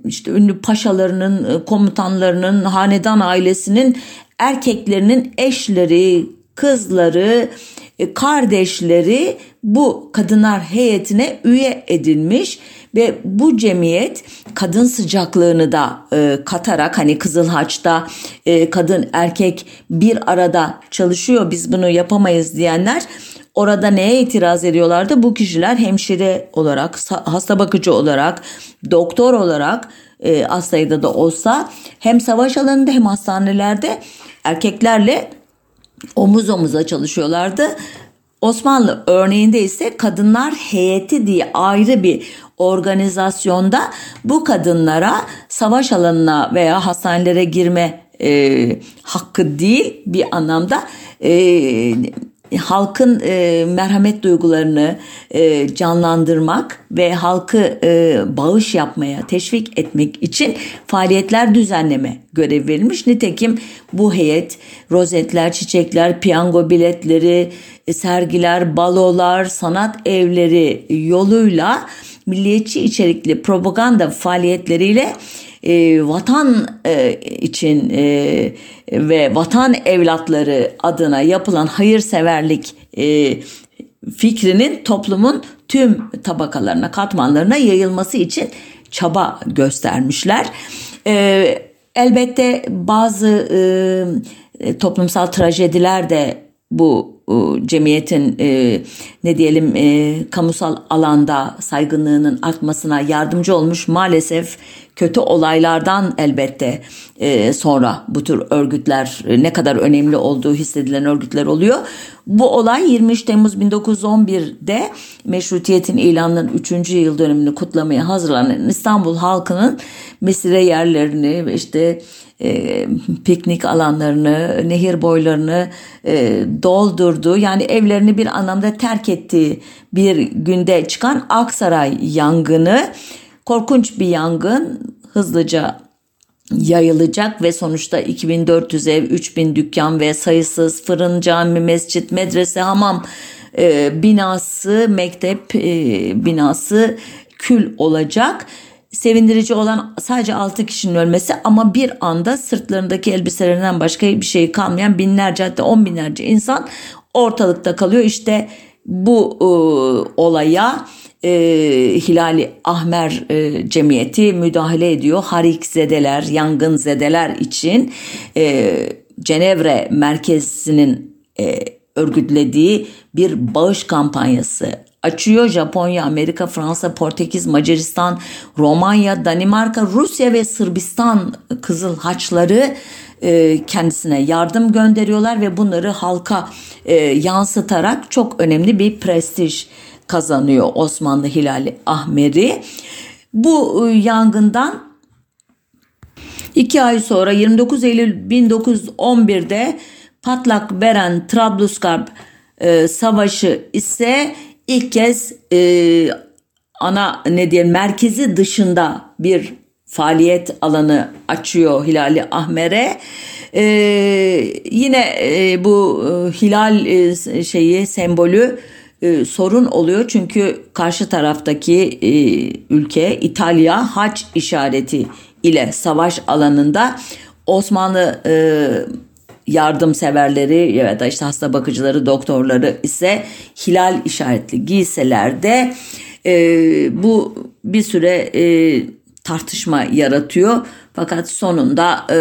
işte ünlü paşalarının, e, komutanlarının, hanedan ailesinin erkeklerinin eşleri, kızları, e, kardeşleri bu kadınlar heyetine üye edilmiş ve bu cemiyet kadın sıcaklığını da e, katarak hani Kızıl Haç'ta e, kadın erkek bir arada çalışıyor biz bunu yapamayız diyenler orada neye itiraz ediyorlardı? Bu kişiler hemşire olarak, hasta bakıcı olarak, doktor olarak e, az sayıda da olsa hem savaş alanında hem hastanelerde erkeklerle omuz omuza çalışıyorlardı. Osmanlı örneğinde ise kadınlar heyeti diye ayrı bir organizasyonda bu kadınlara savaş alanına veya hastanelere girme e, hakkı değil bir anlamda e, halkın e, merhamet duygularını e, canlandırmak ve halkı e, bağış yapmaya teşvik etmek için faaliyetler düzenleme görev verilmiş. Nitekim bu heyet rozetler, çiçekler, piyango biletleri, sergiler, balolar, sanat evleri yoluyla milliyetçi içerikli propaganda faaliyetleriyle e, vatan e, için e, ve vatan evlatları adına yapılan hayırseverlik e, fikrinin toplumun tüm tabakalarına, katmanlarına yayılması için çaba göstermişler. E, elbette bazı e, toplumsal trajediler de bu cemiyetin e, ne diyelim e, kamusal alanda saygınlığının artmasına yardımcı olmuş maalesef kötü olaylardan elbette e, sonra bu tür örgütler e, ne kadar önemli olduğu hissedilen örgütler oluyor. Bu olay 23 Temmuz 1911'de meşrutiyetin ilanının 3. yıl dönümünü kutlamaya hazırlanan İstanbul halkının mesire yerlerini işte e, piknik alanlarını, nehir boylarını e, doldurduğu yani evlerini bir anlamda terk ettiği bir günde çıkan Aksaray yangını korkunç bir yangın hızlıca yayılacak ve sonuçta 2400 ev, 3000 dükkan ve sayısız fırın, cami, mescit, medrese, hamam e, binası, mektep e, binası kül olacak sevindirici olan sadece 6 kişinin ölmesi ama bir anda sırtlarındaki elbiselerinden başka bir şey kalmayan binlerce hatta on binlerce insan ortalıkta kalıyor. İşte bu e, olaya e, Hilali Ahmer e, Cemiyeti müdahale ediyor. Harikzedeler, yangınzedeler için e, Cenevre merkezinin e, örgütlediği bir bağış kampanyası açıyor. Japonya, Amerika, Fransa, Portekiz, Macaristan, Romanya, Danimarka, Rusya ve Sırbistan Kızıl Haçları e, kendisine yardım gönderiyorlar ve bunları halka e, yansıtarak çok önemli bir prestij kazanıyor Osmanlı Hilali Ahmeri. Bu e, yangından iki ay sonra 29 Eylül 1911'de patlak veren Trablusgarp e, Savaşı ise ilk kez e, ana ne diyelim merkezi dışında bir faaliyet alanı açıyor Hilali Ahmer'e. Ee, yine e, bu e, hilal e, şeyi sembolü e, sorun oluyor çünkü karşı taraftaki e, ülke İtalya haç işareti ile savaş alanında Osmanlı e, yardımseverleri ya da işte hasta bakıcıları, doktorları ise hilal işaretli giysilerde e, bu bir süre e, tartışma yaratıyor. Fakat sonunda e,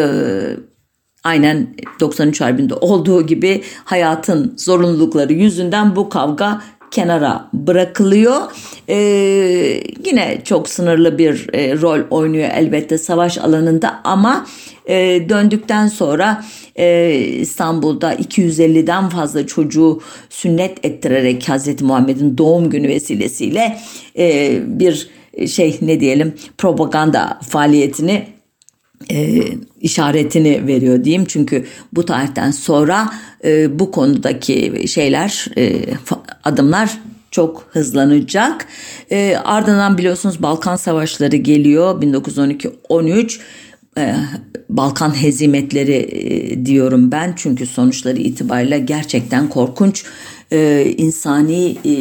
aynen 93 Harbi'nde olduğu gibi hayatın zorunlulukları yüzünden bu kavga kenara bırakılıyor. Ee, yine çok sınırlı bir e, rol oynuyor elbette savaş alanında ama e, döndükten sonra e, İstanbul'da 250'den fazla çocuğu sünnet ettirerek Hazreti Muhammed'in doğum günü vesilesiyle e, bir şey ne diyelim propaganda faaliyetini e, işaretini veriyor diyeyim. Çünkü bu tarihten sonra e, bu konudaki şeyler e, adımlar çok hızlanacak. E, ardından biliyorsunuz Balkan Savaşları geliyor 1912-13 e, Balkan hezimetleri e, diyorum ben çünkü sonuçları itibariyle gerçekten korkunç e, insani e,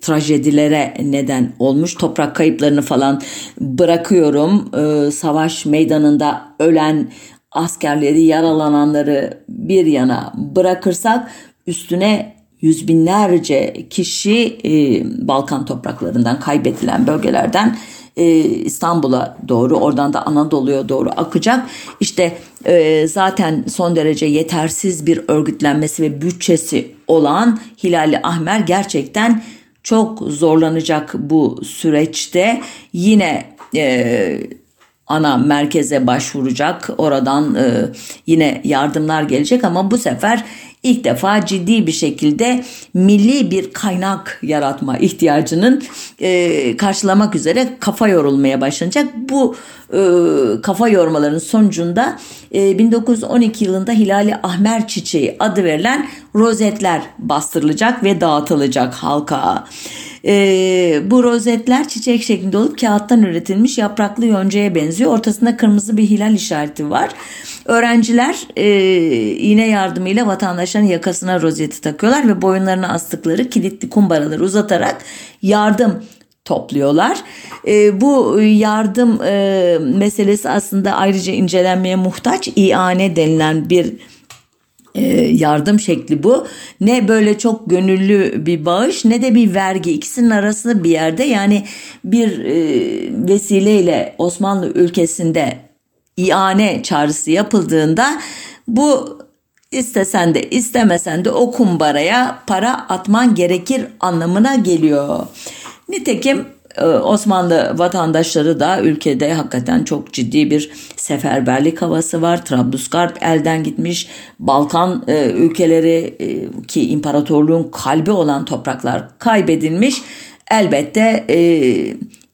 trajedilere neden olmuş. Toprak kayıplarını falan bırakıyorum. E, savaş meydanında ölen askerleri, yaralananları bir yana bırakırsak üstüne yüz binlerce kişi e, Balkan topraklarından kaybedilen bölgelerden e, İstanbul'a doğru oradan da Anadolu'ya doğru akacak. İşte e, zaten son derece yetersiz bir örgütlenmesi ve bütçesi olan Hilali Ahmer gerçekten çok zorlanacak bu süreçte. Yine e, ana merkeze başvuracak. Oradan e, yine yardımlar gelecek ama bu sefer ilk defa ciddi bir şekilde milli bir kaynak yaratma ihtiyacının e, karşılamak üzere kafa yorulmaya başlanacak. Bu e, kafa yormaların sonucunda e, 1912 yılında Hilali Ahmer Çiçeği adı verilen rozetler bastırılacak ve dağıtılacak halka. E, bu rozetler çiçek şeklinde olup kağıttan üretilmiş yapraklı yoncaya benziyor. Ortasında kırmızı bir hilal işareti var. Öğrenciler e, iğne yardımıyla vatandaşların yakasına rozeti takıyorlar ve boyunlarına astıkları kilitli kumbaraları uzatarak yardım topluyorlar. E, bu yardım e, meselesi aslında ayrıca incelenmeye muhtaç. İane denilen bir e, yardım şekli bu. Ne böyle çok gönüllü bir bağış ne de bir vergi. İkisinin arasında bir yerde yani bir e, vesileyle Osmanlı ülkesinde iane çağrısı yapıldığında bu istesen de istemesen de o kumbaraya para atman gerekir anlamına geliyor. Nitekim e, Osmanlı vatandaşları da ülkede hakikaten çok ciddi bir seferberlik havası var. Trablusgarp elden gitmiş. Balkan e, ülkeleri e, ki imparatorluğun kalbi olan topraklar kaybedilmiş. Elbette e,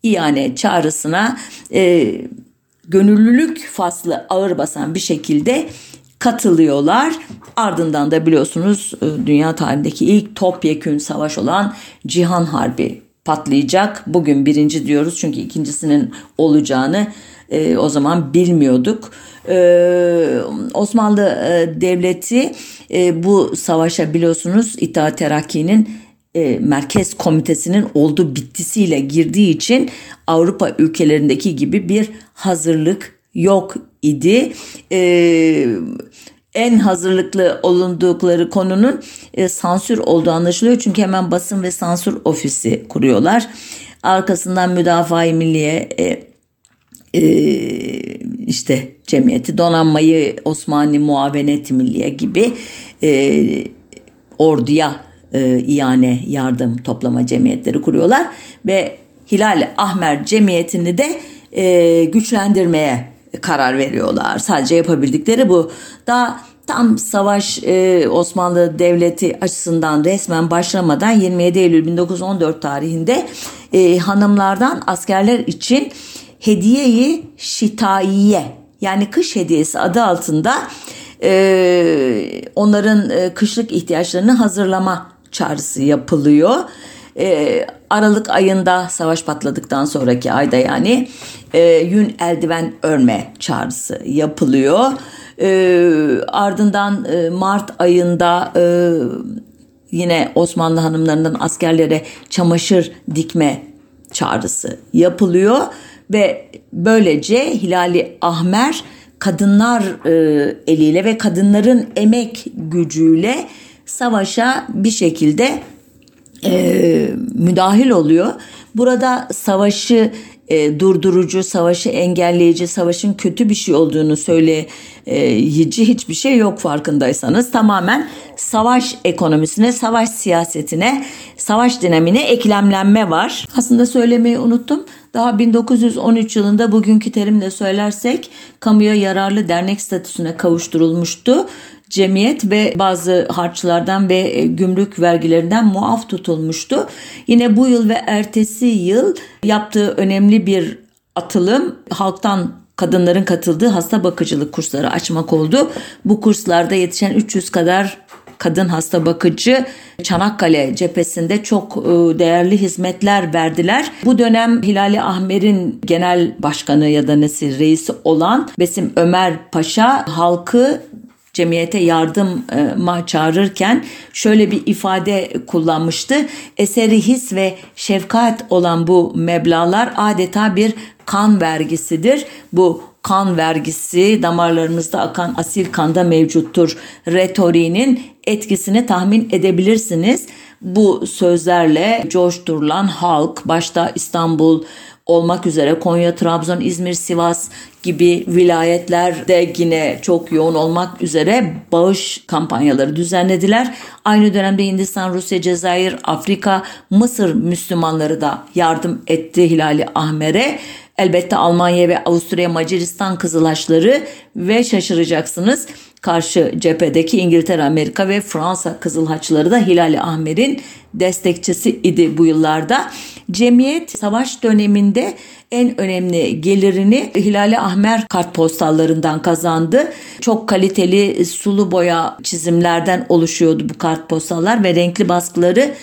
iane çağrısına e, gönüllülük faslı ağır basan bir şekilde katılıyorlar. Ardından da biliyorsunuz e, dünya tarihindeki ilk topyekün savaş olan Cihan Harbi patlayacak. Bugün birinci diyoruz çünkü ikincisinin olacağını e, o zaman bilmiyorduk. E, Osmanlı e, Devleti e, bu savaşa biliyorsunuz İttihat Terakki'nin e, Merkez Komitesi'nin oldu bittisiyle girdiği için Avrupa ülkelerindeki gibi bir hazırlık yok idi. E, en hazırlıklı olundukları konunun e, sansür olduğu anlaşılıyor. Çünkü hemen basın ve sansür ofisi kuruyorlar. Arkasından müdafaa Milliye e, e, işte cemiyeti donanmayı Osmanlı Muavenet Milliye gibi e, orduya e, iane yardım toplama cemiyetleri kuruyorlar ve Hilal Ahmer Cemiyeti'ni de e, güçlendirmeye karar veriyorlar. Sadece yapabildikleri bu. Daha tam savaş e, Osmanlı Devleti açısından resmen başlamadan 27 Eylül 1914 tarihinde e, hanımlardan askerler için hediyeyi şitaiye yani kış hediyesi adı altında e, onların e, kışlık ihtiyaçlarını hazırlama çağrısı yapılıyor. E, Aralık ayında savaş patladıktan sonraki ayda yani e, yün eldiven örme çağrısı yapılıyor. E, ardından e, Mart ayında e, yine Osmanlı hanımlarından askerlere çamaşır dikme çağrısı yapılıyor ve böylece Hilali Ahmer kadınlar e, eliyle ve kadınların emek gücüyle savaşa bir şekilde e, müdahil oluyor. Burada savaşı e, durdurucu, savaşı engelleyici, savaşın kötü bir şey olduğunu söyleyici hiçbir şey yok farkındaysanız. Tamamen savaş ekonomisine, savaş siyasetine, savaş dinamine eklemlenme var. Aslında söylemeyi unuttum. Daha 1913 yılında bugünkü terimle söylersek kamuya yararlı dernek statüsüne kavuşturulmuştu cemiyet ve bazı harçlardan ve e, gümrük vergilerinden muaf tutulmuştu. Yine bu yıl ve ertesi yıl yaptığı önemli bir atılım halktan kadınların katıldığı hasta bakıcılık kursları açmak oldu. Bu kurslarda yetişen 300 kadar kadın hasta bakıcı Çanakkale cephesinde çok e, değerli hizmetler verdiler. Bu dönem Hilali Ahmer'in genel başkanı ya da nesi reisi olan Besim Ömer Paşa halkı cemiyete yardıma çağırırken şöyle bir ifade kullanmıştı. Eseri his ve şefkat olan bu meblalar adeta bir kan vergisidir. Bu kan vergisi damarlarımızda akan asil kanda mevcuttur. Retoriğinin etkisini tahmin edebilirsiniz. Bu sözlerle coşturulan halk başta İstanbul, olmak üzere Konya, Trabzon, İzmir, Sivas gibi vilayetlerde yine çok yoğun olmak üzere bağış kampanyaları düzenlediler. Aynı dönemde Hindistan, Rusya, Cezayir, Afrika, Mısır Müslümanları da yardım etti Hilali Ahmer'e. Elbette Almanya ve Avusturya Macaristan Kızılaşları ve şaşıracaksınız karşı cephedeki İngiltere, Amerika ve Fransa Kızıl Haçları da Hilali Ahmer'in destekçisi idi bu yıllarda. Cemiyet savaş döneminde en önemli gelirini Hilali Ahmer kartpostallarından kazandı. Çok kaliteli sulu boya çizimlerden oluşuyordu bu kartpostallar ve renkli baskıları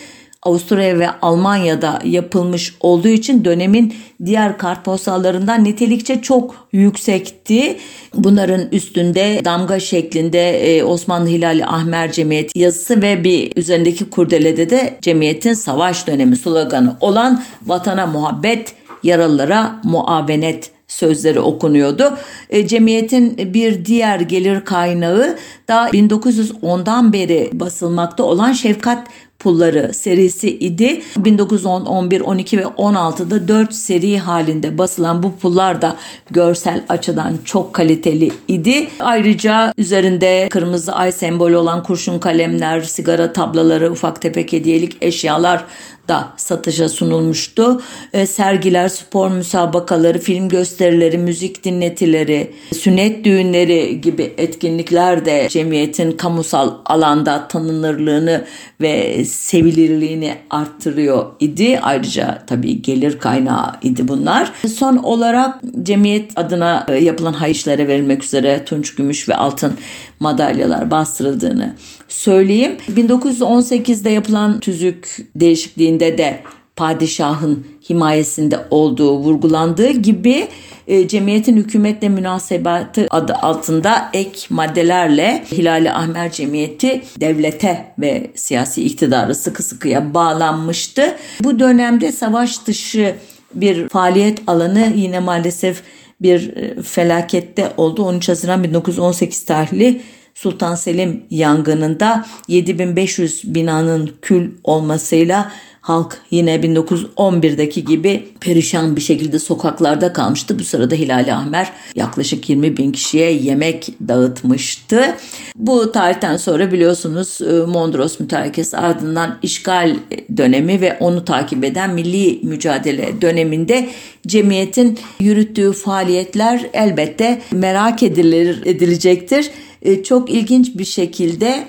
Avusturya ve Almanya'da yapılmış olduğu için dönemin diğer kartpostallarından nitelikçe çok yüksekti. Bunların üstünde damga şeklinde e, Osmanlı Hilali Ahmer Cemiyeti yazısı ve bir üzerindeki kurdelede de cemiyetin savaş dönemi sloganı olan vatana muhabbet, yaralılara muavenet sözleri okunuyordu. E, cemiyetin bir diğer gelir kaynağı da 1910'dan beri basılmakta olan Şefkat pulları serisi idi. 1910, 11, 12 ve 16'da 4 seri halinde basılan bu pullar da görsel açıdan çok kaliteli idi. Ayrıca üzerinde kırmızı ay sembolü olan kurşun kalemler, sigara tablaları, ufak tefek hediyelik eşyalar da satışa sunulmuştu. E, sergiler, spor müsabakaları, film gösterileri, müzik dinletileri, sünnet düğünleri gibi etkinlikler de cemiyetin kamusal alanda tanınırlığını ve sevilirliğini arttırıyor idi. Ayrıca tabii gelir kaynağı idi bunlar. Son olarak cemiyet adına e, yapılan hayışlara verilmek üzere tunç, gümüş ve altın madalyalar bastırıldığını söyleyeyim. 1918'de yapılan tüzük değişikliğinde de padişahın himayesinde olduğu vurgulandığı gibi e, cemiyetin hükümetle münasebatı adı altında ek maddelerle Hilali Ahmer Cemiyeti devlete ve siyasi iktidarı sıkı sıkıya bağlanmıştı. Bu dönemde savaş dışı bir faaliyet alanı yine maalesef bir e, felakette oldu. 13 Haziran 1918 tarihli Sultan Selim yangınında 7500 binanın kül olmasıyla halk yine 1911'deki gibi perişan bir şekilde sokaklarda kalmıştı. Bu sırada Hilali Ahmer yaklaşık 20 bin kişiye yemek dağıtmıştı. Bu tarihten sonra biliyorsunuz e, Mondros mütarekesi ardından işgal dönemi ve onu takip eden milli mücadele döneminde cemiyetin yürüttüğü faaliyetler elbette merak edilir, edilecektir. E, çok ilginç bir şekilde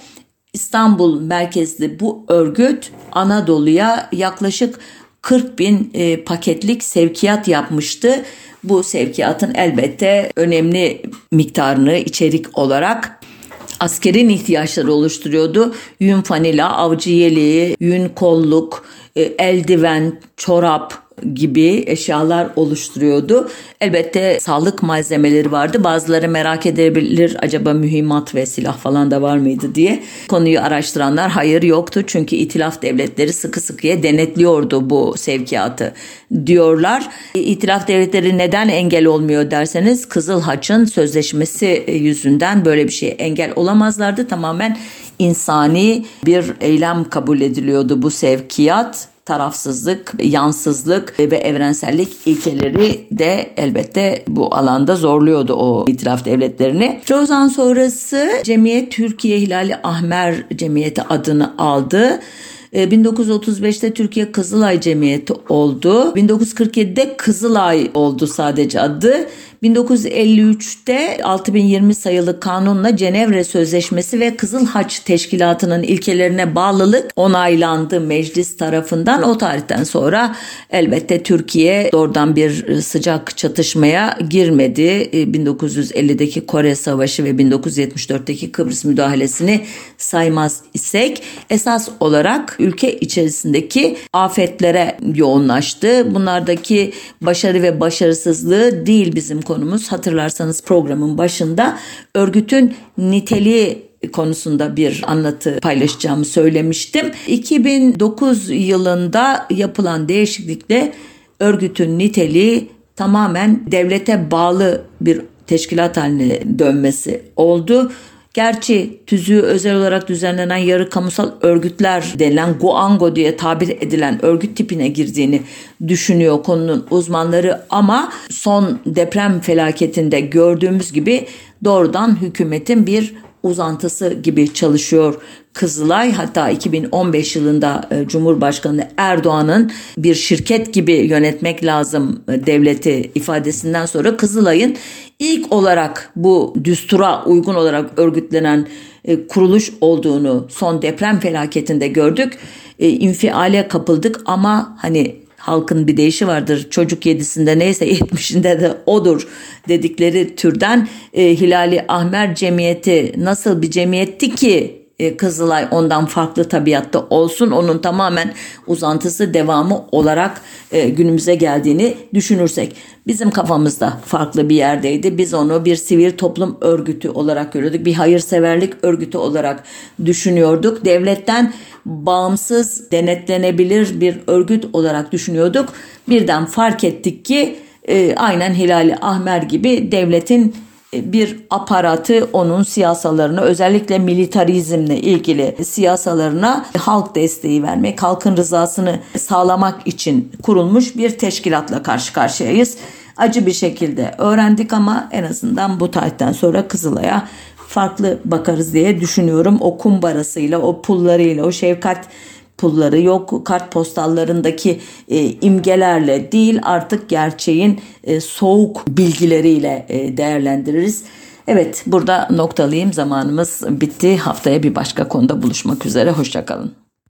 İstanbul merkezli bu örgüt Anadolu'ya yaklaşık 40 bin e, paketlik sevkiyat yapmıştı. Bu sevkiyatın elbette önemli miktarını içerik olarak askerin ihtiyaçları oluşturuyordu. Yün fanila, avcı yeleği, yün kolluk, e, eldiven, çorap, gibi eşyalar oluşturuyordu. Elbette sağlık malzemeleri vardı. Bazıları merak edebilir acaba mühimmat ve silah falan da var mıydı diye. Konuyu araştıranlar hayır yoktu. Çünkü itilaf devletleri sıkı sıkıya denetliyordu bu sevkiyatı diyorlar. İtilaf devletleri neden engel olmuyor derseniz Kızıl Haç'ın sözleşmesi yüzünden böyle bir şey engel olamazlardı. Tamamen insani bir eylem kabul ediliyordu bu sevkiyat tarafsızlık, yansızlık ve evrensellik ilkeleri de elbette bu alanda zorluyordu o itiraf devletlerini. Lozan sonrası Cemiyet Türkiye Hilali Ahmer Cemiyeti adını aldı. 1935'te ee, Türkiye Kızılay Cemiyeti oldu. 1947'de Kızılay oldu sadece adı. 1953'te 6020 sayılı kanunla Cenevre Sözleşmesi ve Kızıl Haç Teşkilatı'nın ilkelerine bağlılık onaylandı meclis tarafından. O tarihten sonra elbette Türkiye doğrudan bir sıcak çatışmaya girmedi. 1950'deki ee, Kore Savaşı ve 1974'teki Kıbrıs müdahalesini saymaz isek esas olarak ülke içerisindeki afetlere yoğunlaştı. Bunlardaki başarı ve başarısızlığı değil bizim konumuz. Hatırlarsanız programın başında örgütün niteliği konusunda bir anlatı paylaşacağımı söylemiştim. 2009 yılında yapılan değişiklikle örgütün niteliği tamamen devlete bağlı bir teşkilat haline dönmesi oldu. Gerçi tüzüğü özel olarak düzenlenen yarı kamusal örgütler denilen Guango diye tabir edilen örgüt tipine girdiğini düşünüyor konunun uzmanları. Ama son deprem felaketinde gördüğümüz gibi doğrudan hükümetin bir uzantısı gibi çalışıyor Kızılay hatta 2015 yılında e, Cumhurbaşkanı Erdoğan'ın bir şirket gibi yönetmek lazım e, devleti ifadesinden sonra Kızılay'ın ilk olarak bu düstura uygun olarak örgütlenen e, kuruluş olduğunu son deprem felaketinde gördük. İnfiale kapıldık ama hani halkın bir deyişi vardır. Çocuk yedisinde neyse yetmişinde de odur dedikleri türden e, Hilali Ahmer Cemiyeti nasıl bir cemiyetti ki e, Kızılay ondan farklı tabiatta olsun. Onun tamamen uzantısı devamı olarak e, günümüze geldiğini düşünürsek. Bizim kafamızda farklı bir yerdeydi. Biz onu bir sivil toplum örgütü olarak görüyorduk. Bir hayırseverlik örgütü olarak düşünüyorduk. Devletten bağımsız denetlenebilir bir örgüt olarak düşünüyorduk. Birden fark ettik ki e, aynen Hilali Ahmer gibi devletin bir aparatı onun siyasalarına özellikle militarizmle ilgili siyasalarına halk desteği vermek, halkın rızasını sağlamak için kurulmuş bir teşkilatla karşı karşıyayız. Acı bir şekilde öğrendik ama en azından bu tarihten sonra Kızılay'a farklı bakarız diye düşünüyorum. O kumbarasıyla, o pullarıyla, o şefkat pulları yok kartpostallarındaki e, imgelerle değil artık gerçeğin e, soğuk bilgileriyle e, değerlendiririz. Evet burada noktalayayım zamanımız bitti haftaya bir başka konuda buluşmak üzere hoşçakalın.